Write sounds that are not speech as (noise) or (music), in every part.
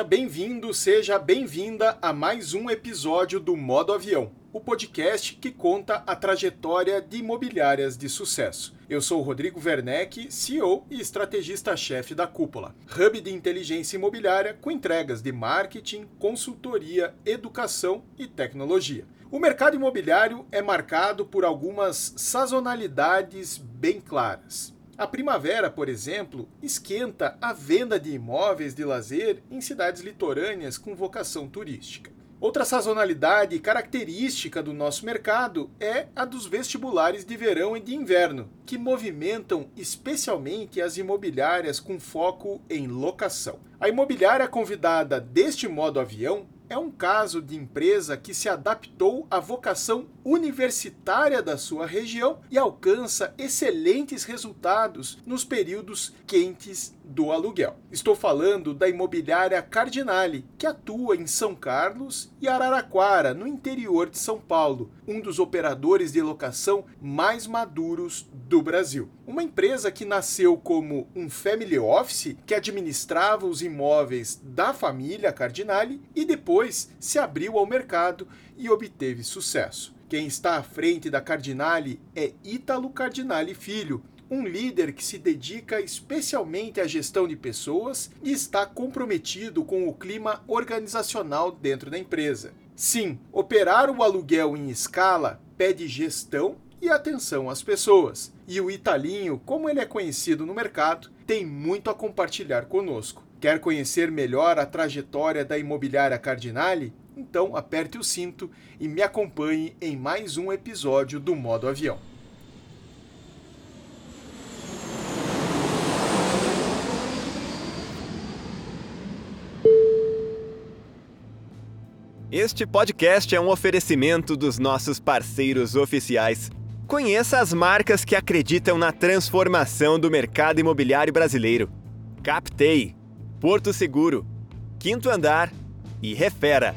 Seja bem-vindo, seja bem-vinda a mais um episódio do Modo Avião, o podcast que conta a trajetória de imobiliárias de sucesso. Eu sou Rodrigo Werneck, CEO e estrategista-chefe da Cúpula, hub de inteligência imobiliária com entregas de marketing, consultoria, educação e tecnologia. O mercado imobiliário é marcado por algumas sazonalidades bem claras. A primavera, por exemplo, esquenta a venda de imóveis de lazer em cidades litorâneas com vocação turística. Outra sazonalidade característica do nosso mercado é a dos vestibulares de verão e de inverno, que movimentam especialmente as imobiliárias com foco em locação. A imobiliária convidada deste modo avião é um caso de empresa que se adaptou à vocação universitária da sua região e alcança excelentes resultados nos períodos quentes do aluguel. Estou falando da imobiliária Cardinale, que atua em São Carlos e Araraquara, no interior de São Paulo, um dos operadores de locação mais maduros do Brasil. Uma empresa que nasceu como um family office que administrava os imóveis da família Cardinale e depois se abriu ao mercado e obteve sucesso. Quem está à frente da Cardinale é Ítalo Cardinale Filho, um líder que se dedica especialmente à gestão de pessoas e está comprometido com o clima organizacional dentro da empresa. Sim, operar o aluguel em escala pede gestão e atenção às pessoas. E o Italinho, como ele é conhecido no mercado, tem muito a compartilhar conosco. Quer conhecer melhor a trajetória da imobiliária Cardinale? Então aperte o cinto e me acompanhe em mais um episódio do Modo Avião. Este podcast é um oferecimento dos nossos parceiros oficiais. Conheça as marcas que acreditam na transformação do mercado imobiliário brasileiro: Captei, Porto Seguro, Quinto Andar e Refera.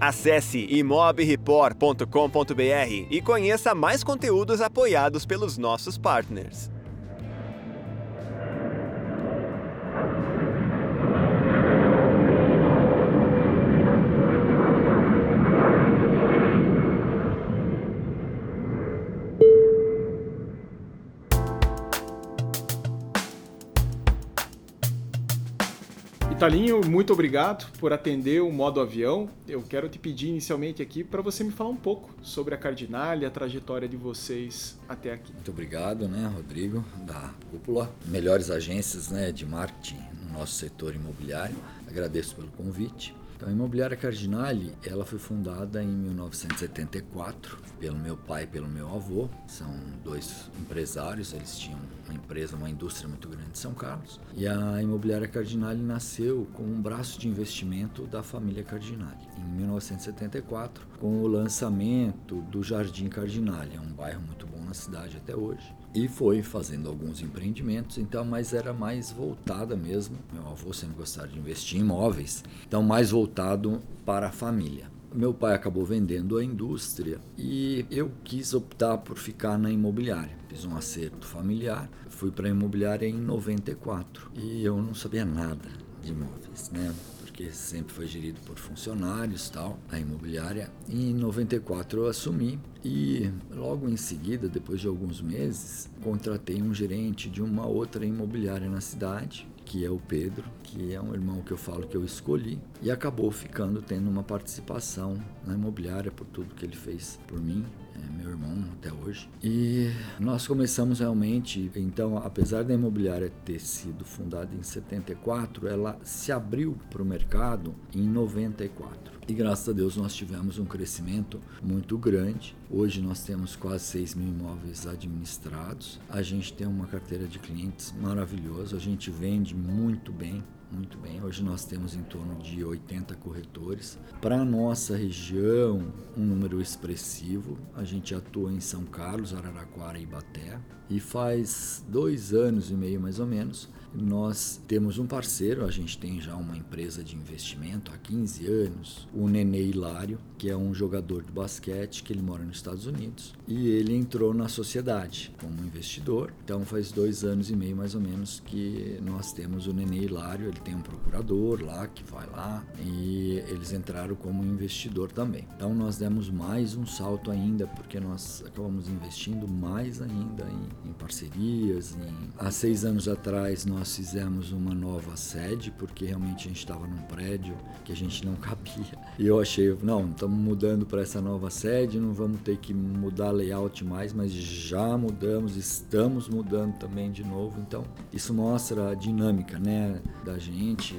Acesse imobreport.com.br e conheça mais conteúdos apoiados pelos nossos partners. Talinho, muito obrigado por atender o modo avião. Eu quero te pedir inicialmente aqui para você me falar um pouco sobre a Cardinal e a trajetória de vocês até aqui. Muito obrigado, né, Rodrigo, da Cúpula. Melhores agências né, de marketing no nosso setor imobiliário. Agradeço pelo convite. Então, a Imobiliária Cardinale, ela foi fundada em 1974 pelo meu pai e pelo meu avô. São dois empresários, eles tinham uma empresa, uma indústria muito grande em São Carlos. E a Imobiliária Cardinale nasceu como um braço de investimento da família Cardinale. Em 1974, com o lançamento do Jardim Cardinale, é um bairro muito bom na cidade até hoje e foi fazendo alguns empreendimentos, então, mas era mais voltada mesmo. Meu avô sempre gostava de investir em imóveis, então mais voltado para a família. Meu pai acabou vendendo a indústria e eu quis optar por ficar na imobiliária. Fiz um acerto familiar, fui para a imobiliária em 94 e eu não sabia nada de imóveis, né? Porque sempre foi gerido por funcionários, tal, a imobiliária. Em 94 eu assumi E logo em seguida, depois de alguns meses, contratei um gerente de uma outra imobiliária na cidade, que é o Pedro, que é um irmão que eu falo que eu escolhi, e acabou ficando tendo uma participação na imobiliária por tudo que ele fez por mim é meu irmão até hoje. E nós começamos realmente, então, apesar da imobiliária ter sido fundada em 74, ela se abriu para o mercado em 94. E graças a Deus nós tivemos um crescimento muito grande. Hoje nós temos quase 6 mil imóveis administrados. A gente tem uma carteira de clientes maravilhosa. A gente vende muito bem. Muito bem, hoje nós temos em torno de 80 corretores. Para a nossa região, um número expressivo. A gente atua em São Carlos, Araraquara e Ibaté. E faz dois anos e meio mais ou menos, nós temos um parceiro, a gente tem já uma empresa de investimento há 15 anos, o Nenê Hilário, que é um jogador de basquete que ele mora nos Estados Unidos. E ele entrou na sociedade como investidor. Então faz dois anos e meio mais ou menos que nós temos o Nenê Hilário, ele tem um procurador lá que vai lá e eles entraram como investidor também. Então nós demos mais um salto ainda porque nós acabamos investindo mais ainda em, em parcerias. Em... Há seis anos atrás nós nós fizemos uma nova sede, porque realmente a gente estava num prédio que a gente não (laughs) cabia. E eu achei, não, estamos mudando para essa nova sede, não vamos ter que mudar layout mais, mas já mudamos, estamos mudando também de novo. Então, isso mostra a dinâmica né, da gente.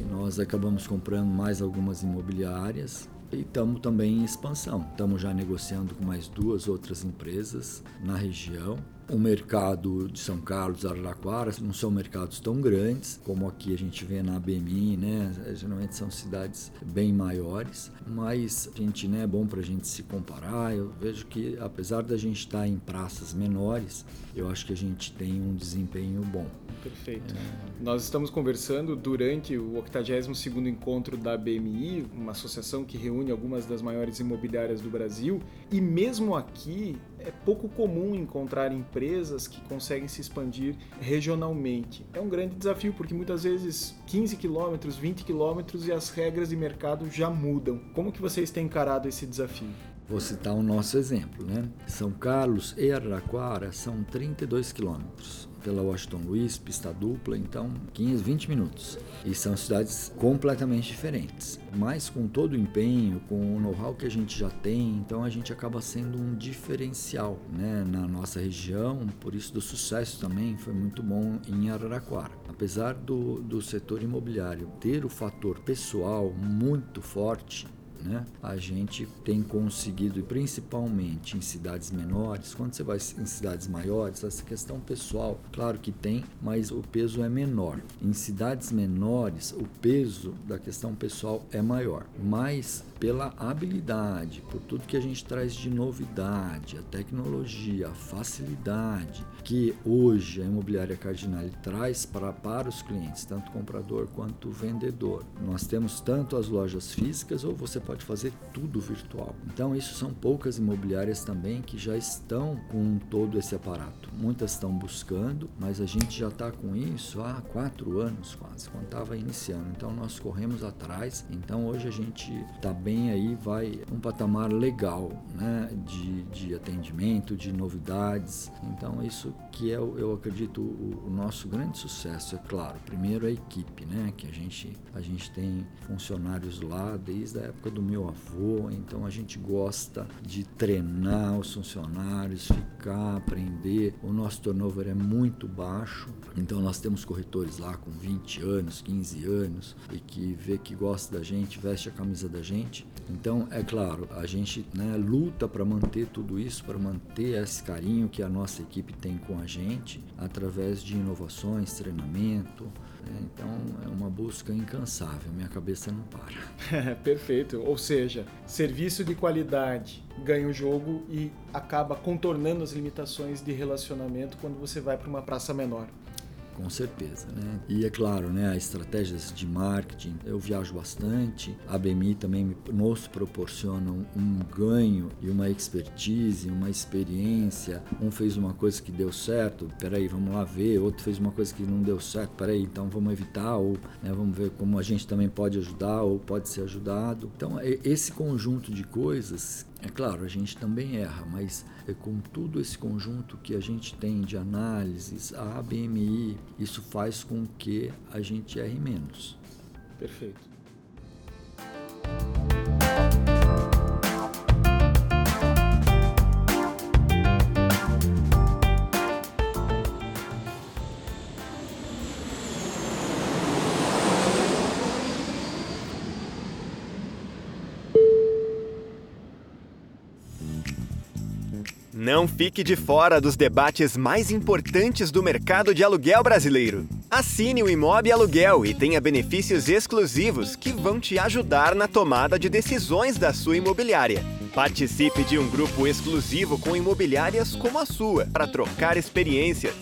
E nós acabamos comprando mais algumas imobiliárias e estamos também em expansão. Estamos já negociando com mais duas outras empresas na região o mercado de São Carlos, Araraquara, não são mercados tão grandes como aqui a gente vê na BMI, né? Geralmente são cidades bem maiores, mas a gente, né, é bom para a gente se comparar. Eu vejo que apesar da gente estar tá em praças menores, eu acho que a gente tem um desempenho bom. Perfeito. É. Nós estamos conversando durante o 82º encontro da BMI, uma associação que reúne algumas das maiores imobiliárias do Brasil, e mesmo aqui é pouco comum encontrar empresas que conseguem se expandir regionalmente. É um grande desafio porque muitas vezes 15 quilômetros, 20 quilômetros e as regras de mercado já mudam. Como que vocês têm encarado esse desafio? Vou citar o nosso exemplo, né? São Carlos e Araraquara são 32 quilômetros pela Washington Luiz, pista dupla, então 15, 20 minutos. E são cidades completamente diferentes, mas com todo o empenho, com o know-how que a gente já tem, então a gente acaba sendo um diferencial né, na nossa região, por isso do sucesso também foi muito bom em Araraquara. Apesar do, do setor imobiliário ter o fator pessoal muito forte, né? A gente tem conseguido, principalmente em cidades menores, quando você vai em cidades maiores, essa questão pessoal, claro que tem, mas o peso é menor. Em cidades menores, o peso da questão pessoal é maior, mas pela habilidade, por tudo que a gente traz de novidade, a tecnologia, a facilidade que hoje a imobiliária Cardinal traz para, para os clientes, tanto comprador quanto vendedor. Nós temos tanto as lojas físicas ou você pode fazer tudo virtual. Então, isso são poucas imobiliárias também que já estão com todo esse aparato. Muitas estão buscando, mas a gente já está com isso há quatro anos quase, quando estava iniciando. Então, nós corremos atrás. Então, hoje a gente está bem aí, vai um patamar legal né, de, de atendimento, de novidades. Então, isso que é, eu acredito, o, o nosso grande sucesso, é claro. Primeiro, a equipe, né, que a gente, a gente tem funcionários lá desde a época do meu avô, então a gente gosta de treinar os funcionários, ficar, aprender. O nosso turnover é muito baixo, então nós temos corretores lá com 20 anos, 15 anos e que vê que gosta da gente, veste a camisa da gente. Então, é claro, a gente né, luta para manter tudo isso, para manter esse carinho que a nossa equipe tem com a gente através de inovações, treinamento, então é uma busca incansável, minha cabeça não para. (laughs) Perfeito. Ou seja, serviço de qualidade ganha o jogo e acaba contornando as limitações de relacionamento quando você vai para uma praça menor com certeza, né? E é claro, né, as estratégias de marketing, eu viajo bastante, a BMI também nos proporciona um ganho e uma expertise, uma experiência. Um fez uma coisa que deu certo, peraí, vamos lá ver, outro fez uma coisa que não deu certo, peraí, então vamos evitar, ou né, vamos ver como a gente também pode ajudar ou pode ser ajudado. Então, é esse conjunto de coisas É claro, a gente também erra, mas é com tudo esse conjunto que a gente tem de análises, a ABMI, isso faz com que a gente erre menos. Perfeito. Não fique de fora dos debates mais importantes do mercado de aluguel brasileiro. Assine o Imob Aluguel e tenha benefícios exclusivos que vão te ajudar na tomada de decisões da sua imobiliária. Participe de um grupo exclusivo com imobiliárias como a sua para trocar experiências.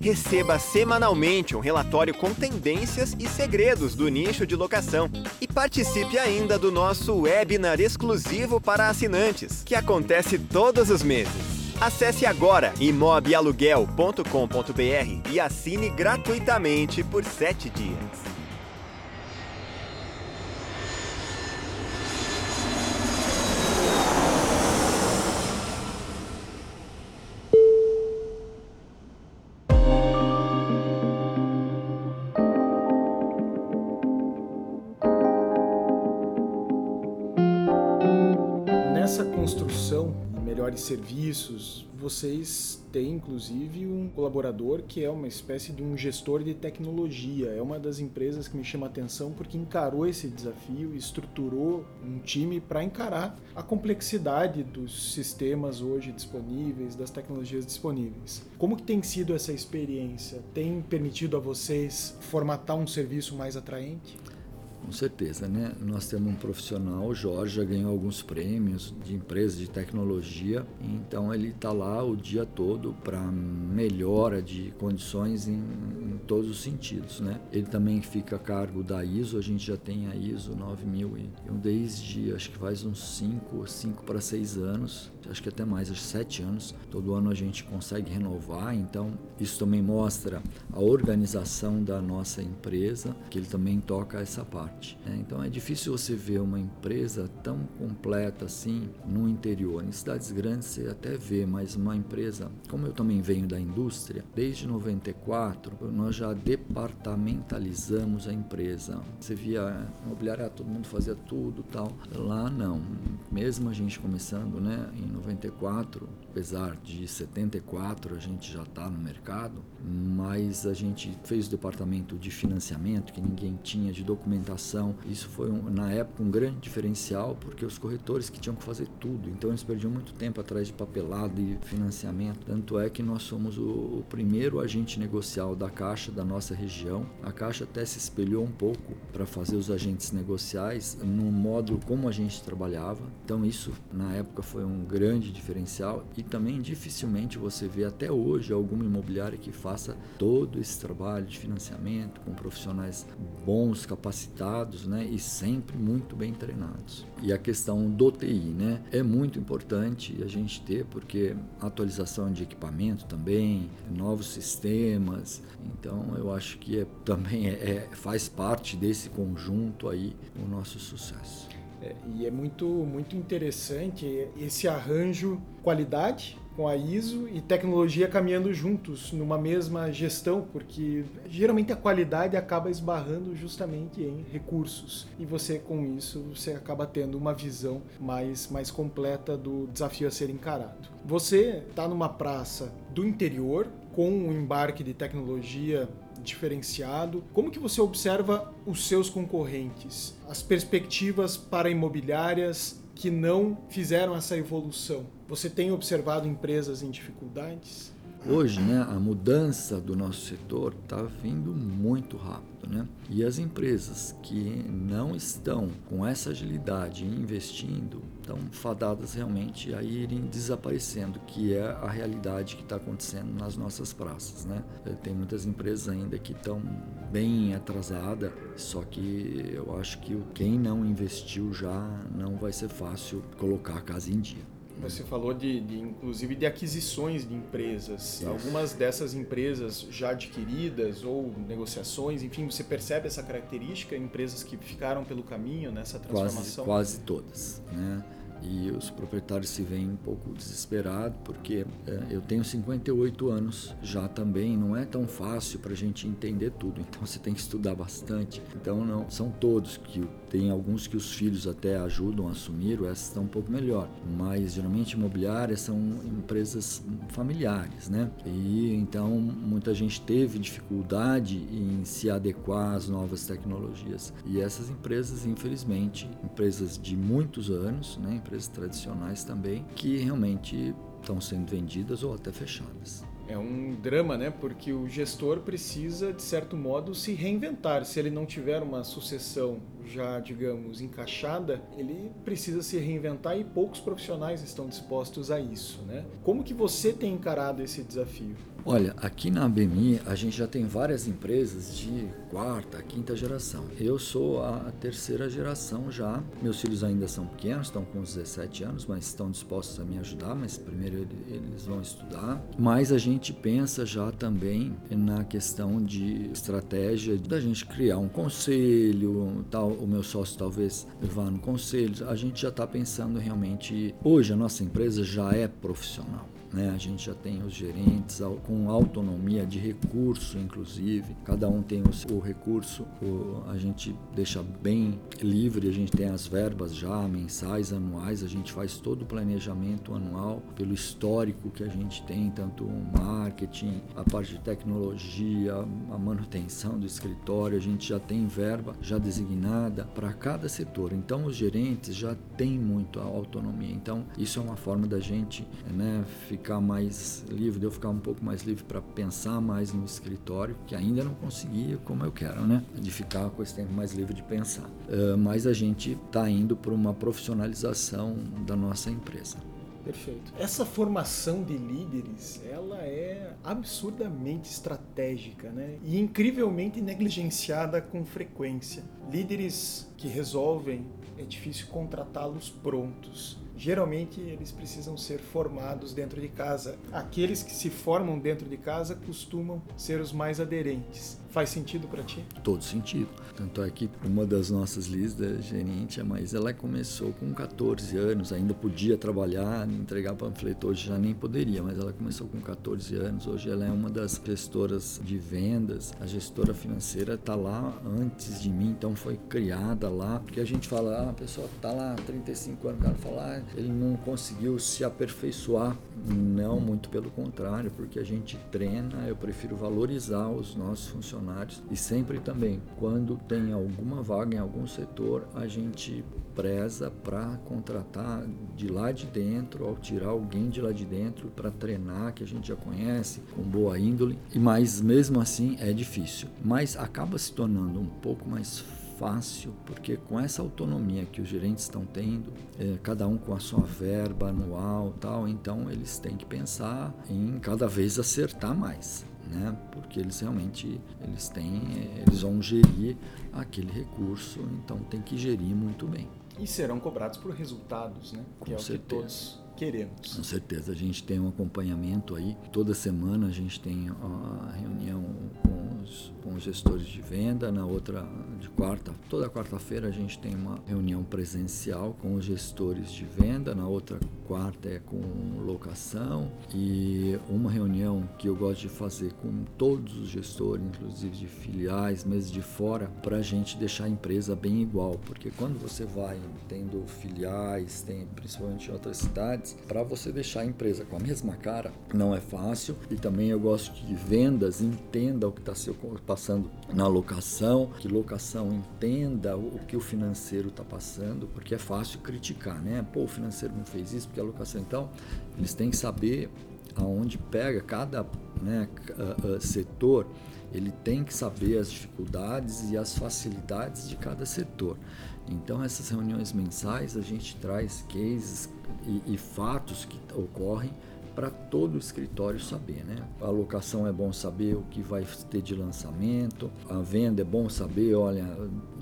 Receba semanalmente um relatório com tendências e segredos do nicho de locação. E participe ainda do nosso webinar exclusivo para assinantes, que acontece todos os meses. Acesse agora imobialuguel.com.br e assine gratuitamente por 7 dias. Serviços. Vocês têm, inclusive, um colaborador que é uma espécie de um gestor de tecnologia. É uma das empresas que me chama a atenção porque encarou esse desafio e estruturou um time para encarar a complexidade dos sistemas hoje disponíveis, das tecnologias disponíveis. Como que tem sido essa experiência? Tem permitido a vocês formatar um serviço mais atraente? Com certeza, né? Nós temos um profissional, o Jorge, já ganhou alguns prêmios de empresas de tecnologia, então ele está lá o dia todo para melhora de condições em, todos os sentidos, né? Ele também fica a cargo da ISO, a gente já tem a ISO 9001 desde, acho que faz uns 5, 5 para 6 anos, acho que até mais, acho 7 anos, todo ano a gente consegue renovar, então isso também mostra a organização da nossa empresa, que ele também toca essa parte. Né? Então é difícil você ver uma empresa tão completa assim no interior. Em cidades grandes você até vê, mas uma empresa, como eu também venho da indústria, desde 94 nós já departamentalizamos a empresa. Você via imobiliária, todo mundo fazia tudo tal. Lá não. Mesmo a gente começando né, em 94, apesar de 74 a gente já está no mercado, mas a gente fez o departamento de financiamento que ninguém tinha, de documentação. Isso foi um, na época um grande diferencial porque os corretores que tinham que fazer tudo, então eles perdiam muito tempo atrás de papelado e financiamento. Tanto é que nós somos o, o primeiro agente negocial da Caixa da nossa região. A Caixa até se espelhou um pouco para fazer os agentes negociais no modo como a gente trabalhava. Então isso na época foi um grande diferencial e também dificilmente você vê até hoje alguma imobiliária que faça todo esse trabalho de financiamento com profissionais bons, capacitados, né, e sempre muito bem treinados. E a questão do TI, né, é muito importante a gente ter porque atualização de equipamento também, novos sistemas. Então eu acho que é, também é, é, faz parte desse conjunto aí o nosso sucesso. É, e é muito, muito interessante esse arranjo qualidade com a ISO e tecnologia caminhando juntos numa mesma gestão, porque geralmente a qualidade acaba esbarrando justamente em recursos. E você com isso você acaba tendo uma visão mais mais completa do desafio a ser encarado. Você está numa praça do interior com um embarque de tecnologia diferenciado. Como que você observa os seus concorrentes? As perspectivas para imobiliárias que não fizeram essa evolução? Você tem observado empresas em dificuldades? Hoje, né, a mudança do nosso setor está vindo muito rápido, né? E as empresas que não estão com essa agilidade investindo estão fadadas realmente a irem desaparecendo, que é a realidade que está acontecendo nas nossas praças, né? Eh, tem muitas empresas ainda que estão bem atrasadas, só que eu acho que quem não investiu já não vai ser fácil colocar a casa em dia. Você falou de, de, inclusive de aquisições de empresas. Isso. Algumas dessas empresas já adquiridas ou negociações, enfim, você percebe essa característica? Empresas que ficaram pelo caminho nessa transformação? Quase, quase todas. Né? E os proprietários se veem um pouco desesperados, porque é, eu tenho 58 anos já também, não é tão fácil para a gente entender tudo, então você tem que estudar bastante. Então, não são todos que tem alguns que os filhos até ajudam a assumir, essas estão um pouco melhor, mas geralmente imobiliárias são empresas familiares, né? E então muita gente teve dificuldade em se adequar às novas tecnologias. E essas empresas, infelizmente, empresas de muitos anos, né, empresas tradicionais também, que realmente estão sendo vendidas ou até fechadas. É um drama, né? Porque o gestor precisa, de certo modo, se reinventar. Se ele não tiver uma sucessão já, digamos, encaixada, ele precisa se reinventar e poucos profissionais estão dispostos a isso, né? Como que você tem encarado esse desafio? Olha, aqui na ABMI a gente já tem várias empresas de quarta, quinta geração. Eu sou a terceira geração já. Meus filhos ainda são pequenos, estão com 17 anos, mas estão dispostos a me ajudar, mas primeiro eles vão estudar. Mas a gente pensa já também na questão de estratégia da gente criar um conselho, tal, o meu sócio talvez vá no conselho. A gente já está pensando realmente. Hoje a nossa empresa já é profissional. Né? A gente já tem os gerentes com autonomia de recurso, inclusive. Cada um tem o, o recurso, o, a gente deixa bem livre, a gente tem as verbas já mensais, anuais, a gente faz todo o planejamento anual pelo histórico que a gente tem, tanto o marketing, a parte de tecnologia, a manutenção do escritório, a gente já tem verba já designada para cada setor. Então os gerentes já têm muito autonomia. Então isso é uma forma da gente né, ficar ficar mais livre, de eu ficar um pouco mais livre para pensar mais no escritório, que ainda não conseguia como eu quero, né? De ficar com esse tempo mais livre de pensar. Uh, mas a gente está indo para uma profissionalização da nossa empresa. Perfeito. Essa formação de líderes, ela é absurdamente estratégica, né? E incrivelmente negligenciada com frequência. Líderes que resolvem, é difícil contratá-los prontos geralmente eles precisam ser formados dentro de casa. Aqueles que se formam dentro de casa costumam ser os mais aderentes. Faz sentido para ti? Todo sentido. Tanto é que uma das nossas listas, gerente, mas ela começou com 14 anos, ainda podia trabalhar, entregar panfleto, hoje já nem poderia, mas ela começou com 14 anos. Hoje ela é uma das gestoras de vendas, a gestora financeira está lá antes de mim, então foi criada lá, porque a gente fala, ah, a pessoa está lá há 35 anos, o cara fala, ah, ele não conseguiu se aperfeiçoar. Não, muito pelo contrário, porque a gente treina, eu prefiro valorizar os nossos funcionários e sempre também, quando tem alguma vaga em algum setor, a gente preza para contratar de lá de dentro, ao tirar alguém de lá de dentro para treinar, que a gente já conhece, com boa índole. E mas mesmo assim é difícil, mas acaba se tornando um pouco mais fácil, porque com essa autonomia que os gerentes estão tendo, é, cada um com a sua verba anual tal, então eles têm que pensar em cada vez acertar mais. Né? Porque eles realmente eles têm, eles vão gerir aquele recurso, então tem que gerir muito bem. E serão cobrados por resultados, né? Com que é certeza. o que todos queremos. Com certeza, a gente tem um acompanhamento aí. Toda semana a gente tem a reunião com os, com os gestores de venda, na outra de quarta, toda quarta-feira a gente tem uma reunião presencial com os gestores de venda, na outra quarta é com locação e uma reunião que eu gosto de fazer com todos os gestores, inclusive de filiais, mesmo de fora, para a gente deixar a empresa bem igual, porque quando você vai tendo filiais, tem principalmente em outras cidades, para você deixar a empresa com a mesma cara não é fácil e também eu gosto que vendas entenda o que está se passando na locação, que locação entenda o que o financeiro está passando, porque é fácil criticar, né? Pô, o financeiro não fez isso porque a locação. Então, eles têm que saber aonde pega cada né, setor, ele tem que saber as dificuldades e as facilidades de cada setor. Então, essas reuniões mensais, a gente traz cases e, e fatos que ocorrem para todo o escritório saber, né? A locação é bom saber o que vai ter de lançamento, a venda é bom saber, olha,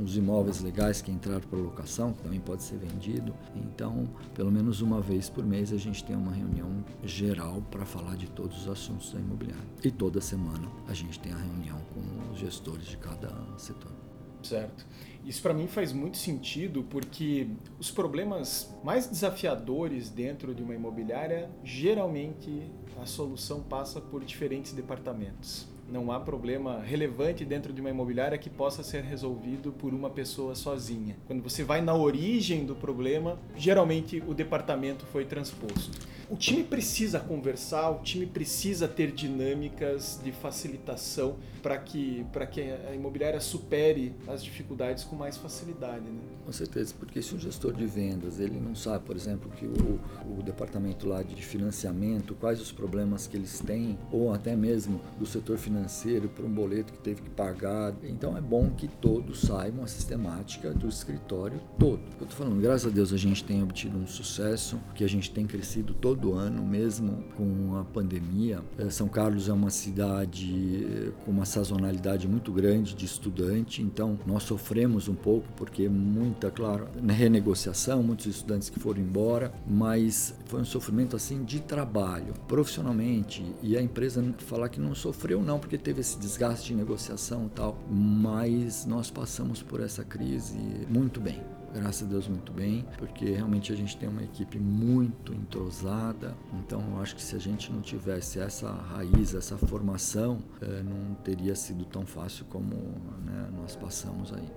os imóveis legais que entraram para locação, que também pode ser vendido. Então, pelo menos uma vez por mês a gente tem uma reunião geral para falar de todos os assuntos da imobiliária. E toda semana a gente tem a reunião com os gestores de cada setor. Certo. Isso para mim faz muito sentido porque os problemas mais desafiadores dentro de uma imobiliária, geralmente a solução passa por diferentes departamentos. Não há problema relevante dentro de uma imobiliária que possa ser resolvido por uma pessoa sozinha. Quando você vai na origem do problema, geralmente o departamento foi transposto. O time precisa conversar, o time precisa ter dinâmicas de facilitação para que, que a imobiliária supere as dificuldades com mais facilidade. Né? Com certeza, porque se o gestor de vendas ele não sabe, por exemplo, que o, o departamento lá de financiamento, quais os problemas que eles têm, ou até mesmo do setor financeiro para um boleto que teve que pagar, então é bom que todos saibam a sistemática do escritório todo. Eu estou falando, graças a Deus a gente tem obtido um sucesso, que a gente tem crescido todo todo ano, mesmo com a pandemia. Eh, São Carlos é uma cidade eh, com uma sazonalidade muito grande de estudante, então nós sofremos um pouco porque muita, claro, renegociação, muitos estudantes que foram embora, mas foi um sofrimento assim de trabalho, profissionalmente, e a empresa falar que não sofreu não, porque teve esse desgaste de negociação e tal, mas nós passamos por essa crise muito bem graças a Deus muito bem, porque realmente a gente tem uma equipe muito entrosada. Então eu acho que se a gente não tivesse essa raiz, essa formação, eh, não teria sido tão fácil como né, nós passamos aí.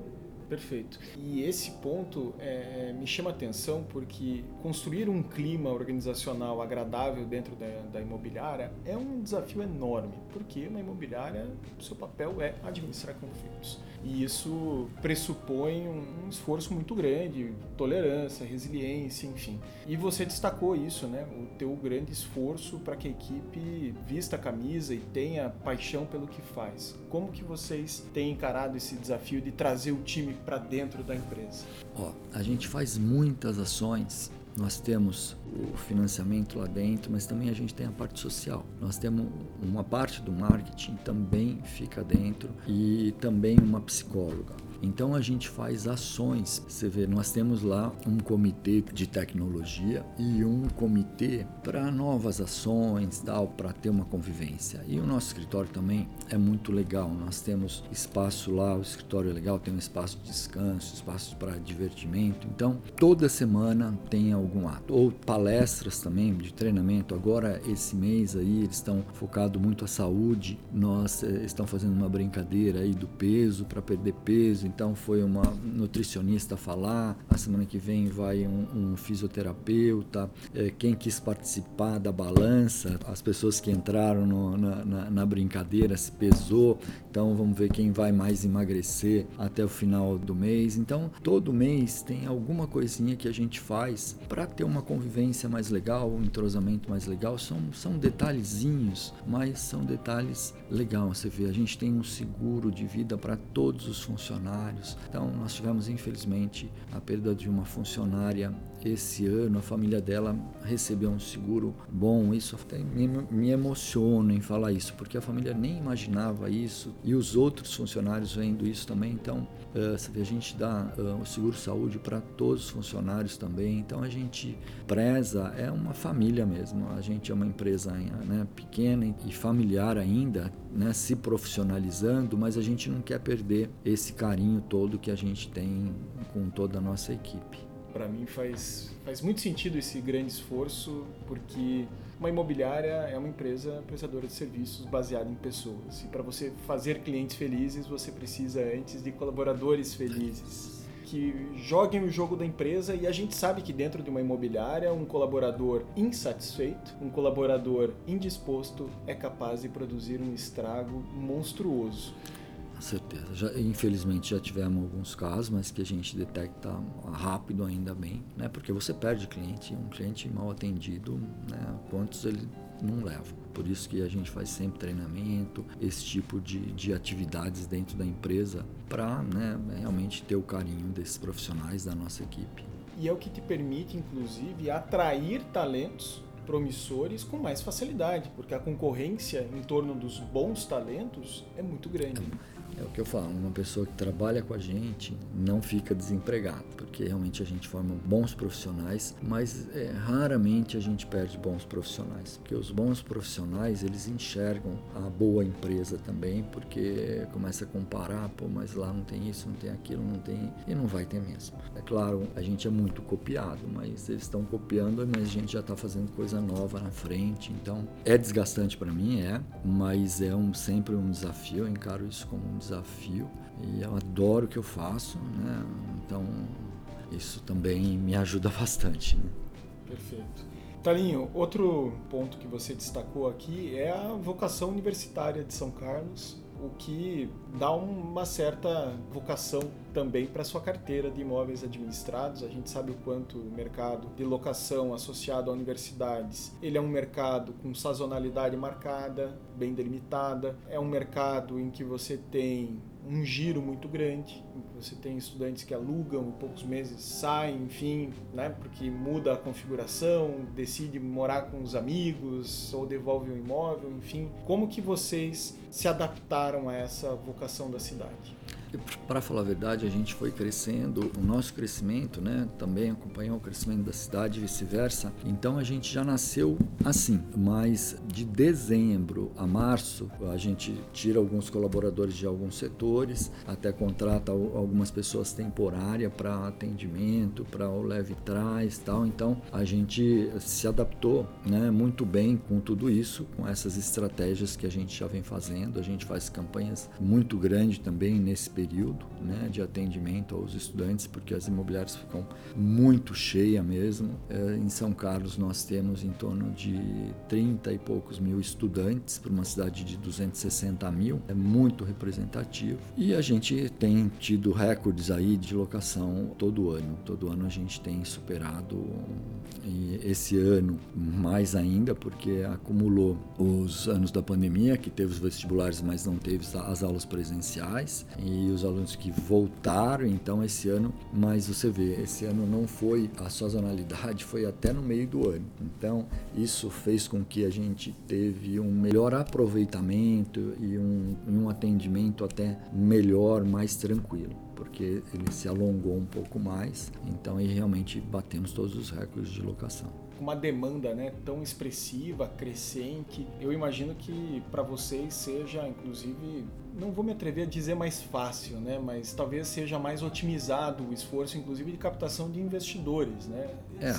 Perfeito. E esse ponto é, me chama atenção porque construir um clima organizacional agradável dentro da, da, imobiliária é um desafio enorme, porque uma imobiliária, seu papel é administrar conflitos. E isso pressupõe um, esforço muito grande, tolerância, resiliência, enfim. E você destacou isso, né? O teu grande esforço para que a equipe vista a camisa e tenha paixão pelo que faz. Como que vocês têm encarado esse desafio de trazer o time para dentro da empresa? Ó, a gente faz muitas ações nós temos o financiamento lá dentro, mas também a gente tem a parte social. Nós temos uma parte do marketing também fica dentro e também uma psicóloga. Então a gente faz ações. Você vê, nós temos lá um comitê de tecnologia e um comitê para novas ações, tal, para ter uma convivência. E o nosso escritório também é muito legal. Nós temos espaço lá, o escritório é legal, tem um espaço de descanso, espaço para divertimento. Então, toda semana tem algum ato ou palestras também de treinamento. Agora esse mês aí eles estão focado muito a saúde. Nós eh, estão fazendo uma brincadeira aí do peso para perder peso então foi uma nutricionista falar, a semana que vem vai um, um fisioterapeuta, é, quem quis participar da balança, as pessoas que entraram no, na, na, na, brincadeira se pesou, então vamos ver quem vai mais emagrecer até o final do mês. Então todo mês tem alguma coisinha que a gente faz para ter uma convivência mais legal, um entrosamento mais legal. São, são detalhezinhos, mas são detalhes legais. Você vê, a gente tem um seguro de vida para todos os funcionários Então, nós tivemos, infelizmente, a perda de uma funcionária esse ano. A família dela recebeu um seguro bom. Isso até me, me emociona em falar isso, porque a família nem imaginava isso e os outros funcionários vendo isso também. Então, a gente dá uh, o seguro saúde para todos os funcionários também. Então, a gente preza, é uma família mesmo. A gente é uma empresa né, pequena e familiar ainda, né, se profissionalizando, mas a gente não quer perder esse carinho todo que a gente tem com toda a nossa equipe. Para mim faz, faz muito sentido esse grande esforço, porque uma imobiliária é uma empresa prestadora de serviços baseada em pessoas. E para você fazer clientes felizes, você precisa antes de colaboradores felizes que joguem o jogo da empresa e a gente sabe que dentro de uma imobiliária um colaborador insatisfeito, um colaborador indisposto é capaz de produzir um estrago monstruoso. Certeza. Já, infelizmente já tivemos alguns casos, mas que a gente detecta rápido ainda bem, né? Porque você perde cliente, um cliente mal atendido, né? Quantos ele não leva? Por isso que a gente faz sempre treinamento, esse tipo de, de atividades dentro da empresa para né, realmente ter o carinho desses profissionais da nossa equipe. E é o que te permite, inclusive, atrair talentos promissores com mais facilidade, porque a concorrência em torno dos bons talentos é muito grande. É o que eu falo, uma pessoa que trabalha com a gente não fica desempregada, porque realmente a gente forma bons profissionais, mas é, raramente a gente perde bons profissionais, porque os bons profissionais eles enxergam a boa empresa também, porque começa a comparar, pô, mas lá não tem isso, não tem aquilo, não tem e não vai ter mesmo. É claro, a gente é muito copiado, mas eles estão copiando, mas a gente já está fazendo coisa nova na frente, então é desgastante para mim, é, mas é um, sempre um desafio, eu encaro isso como um desafio desafio e eu adoro o que eu faço, né? Então isso também me ajuda (laughs) bastante. Né? Perfeito. Talinho, outro ponto que você destacou aqui é a vocação universitária de São Carlos o que dá uma certa vocação também para sua carteira de imóveis administrados. A gente sabe o quanto o mercado de locação associado a universidades, ele é um mercado com sazonalidade marcada, bem delimitada, é um mercado em que você tem um giro muito grande, você tem estudantes que alugam em poucos meses saem, enfim, né, porque muda a configuração, decide morar com os amigos ou devolve o imóvel, enfim. Como que vocês se adaptaram a essa vocação da cidade? Para falar a verdade, a gente foi crescendo, o nosso crescimento né, também acompanhou o crescimento da cidade e vice-versa. Então a gente já nasceu assim, mas de dezembro a março a gente tira alguns colaboradores de alguns setores, até contrata algumas pessoas temporárias para atendimento, para o leve trás tal. Então a gente se adaptou né, muito bem com tudo isso, com essas estratégias que a gente já vem fazendo. A gente faz campanhas muito grandes também nesse período né, de atendimento aos estudantes, porque as imobiliárias ficam muito cheias mesmo. É, em São Carlos nós temos em torno de 30 e poucos mil estudantes para uma cidade de 260 mil, é muito representativo. E a gente tem tido recordes aí de locação todo ano. Todo ano a gente tem superado e esse ano mais ainda, porque acumulou os anos da pandemia, que teve os vestibulares, mas não teve as aulas presenciais. E os alunos que voltaram, então esse ano, mas você vê, esse ano não foi a sazonalidade, foi até no meio do ano. Então isso fez com que a gente teve um melhor aproveitamento e um, um atendimento até melhor, mais tranquilo porque ele se alongou um pouco mais, então aí realmente batemos todos os recordes de locação uma demanda né, tão expressiva, crescente. Eu imagino que para vocês seja, inclusive, não vou me atrever a dizer mais fácil, né? Mas talvez seja mais otimizado o esforço, inclusive, de captação de investidores, né? É,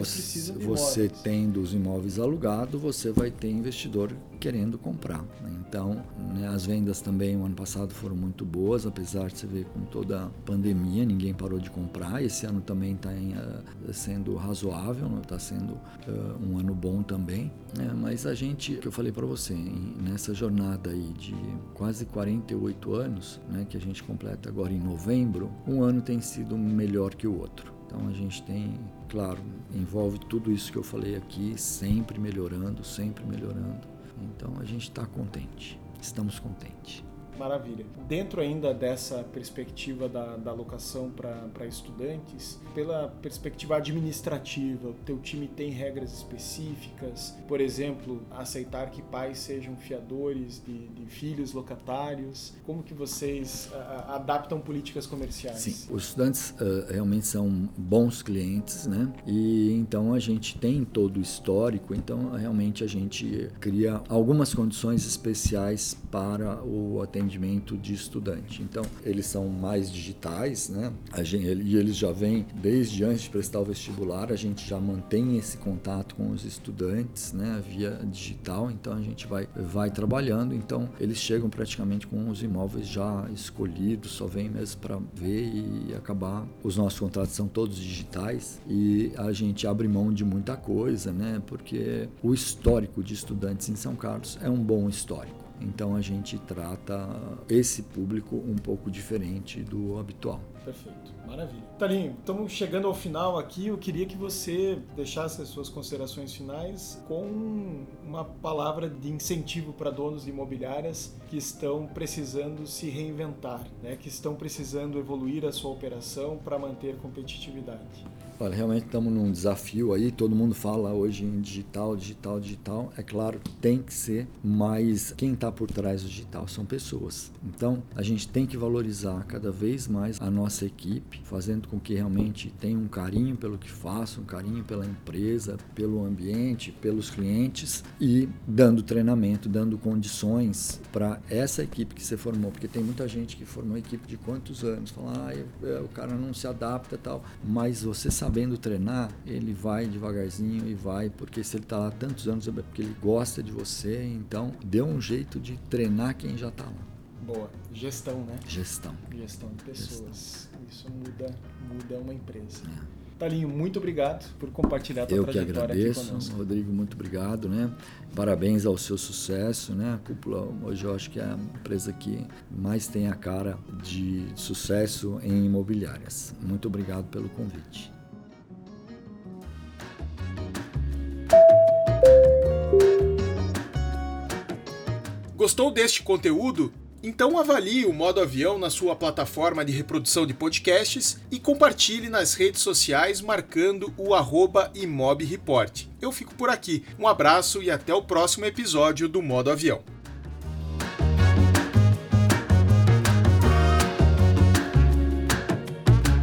Esses você, você tendo os imóveis alugados, você vai ter investidor querendo comprar. Né? Então, né, as vendas também o ano passado foram muito boas, apesar de você ver com toda a pandemia, ninguém parou de comprar. Esse ano também está uh, eh, sendo razoável, está né? sendo uh, um ano bom também. Né? Mas a gente, que eu falei para você, nessa jornada aí de quase quase 48 anos, né, que a gente completa agora em novembro, um ano tem sido melhor que o outro. Então a gente tem, claro, envolve tudo isso que eu falei aqui, sempre melhorando, sempre melhorando. Então a gente está contente, estamos contentes. Maravilha. Dentro ainda dessa perspectiva da, da alocação para estudantes, pela perspectiva administrativa, o teu time tem regras específicas? Por exemplo, aceitar que pais sejam fiadores de, de filhos locatários? Como que vocês a, adaptam políticas comerciais? Sim, os estudantes uh, realmente são bons clientes, né? E então a gente tem todo o histórico, então realmente a gente cria algumas condições especiais para o atendimento de estudante. Então, eles são mais digitais, né? Gente, e eles já vêm desde antes de prestar o vestibular, a gente já mantém esse contato com os estudantes, né, via digital. Então, a gente vai vai trabalhando. Então, eles chegam praticamente com os imóveis já escolhidos, só vem mesmo para ver e acabar. Os nossos contratos são todos digitais e a gente abre mão de muita coisa, né? Porque o histórico de estudantes em São Carlos é um bom histórico. Então a gente trata esse público um pouco diferente do habitual. Perfeito, maravilha. Talinho, estamos chegando ao final aqui. Eu queria que você deixasse as suas considerações finais com uma palavra de incentivo para donos de imobiliárias que estão precisando se reinventar, né? que estão precisando evoluir a sua operação para manter competitividade. Olha, realmente estamos num desafio aí, todo mundo fala hoje em digital, digital, digital. É claro tem que ser, mas quem está por trás do digital são pessoas. Então, a gente tem que valorizar cada vez mais a nossa equipe, fazendo com que realmente tenha um carinho pelo que faça, um carinho pela empresa, pelo ambiente, pelos clientes e dando treinamento, dando condições para essa equipe que você formou, porque tem muita gente que formou equipe de quantos anos, fala, ah, o cara não se adapta tal, mas você sabe sabendo treinar, ele vai devagarzinho e vai, porque se ele está lá tantos anos é porque ele gosta de você, então dê um jeito de treinar quem já está lá. Boa. Gestão, né? Gestão. Gestão de pessoas. Gestão. Isso muda, muda uma empresa. É. Talinho, muito obrigado por compartilhar a tua Eu trajetória que agradeço, Rodrigo, muito obrigado, né? Parabéns ao seu sucesso, né? A Cúpula hoje eu acho que é a empresa que mais tem a cara de sucesso em imobiliárias. Muito obrigado pelo convite. Gostou deste conteúdo? Então avalie o modo avião na sua plataforma de reprodução de podcasts e compartilhe nas redes sociais marcando o arroba imobreport. Eu fico por aqui. Um abraço e até o próximo episódio do Modo Avião.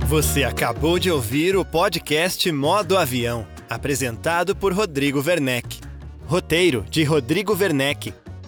Você acabou de ouvir o podcast Modo Avião, apresentado por Rodrigo Werneck. Roteiro de Rodrigo Werneck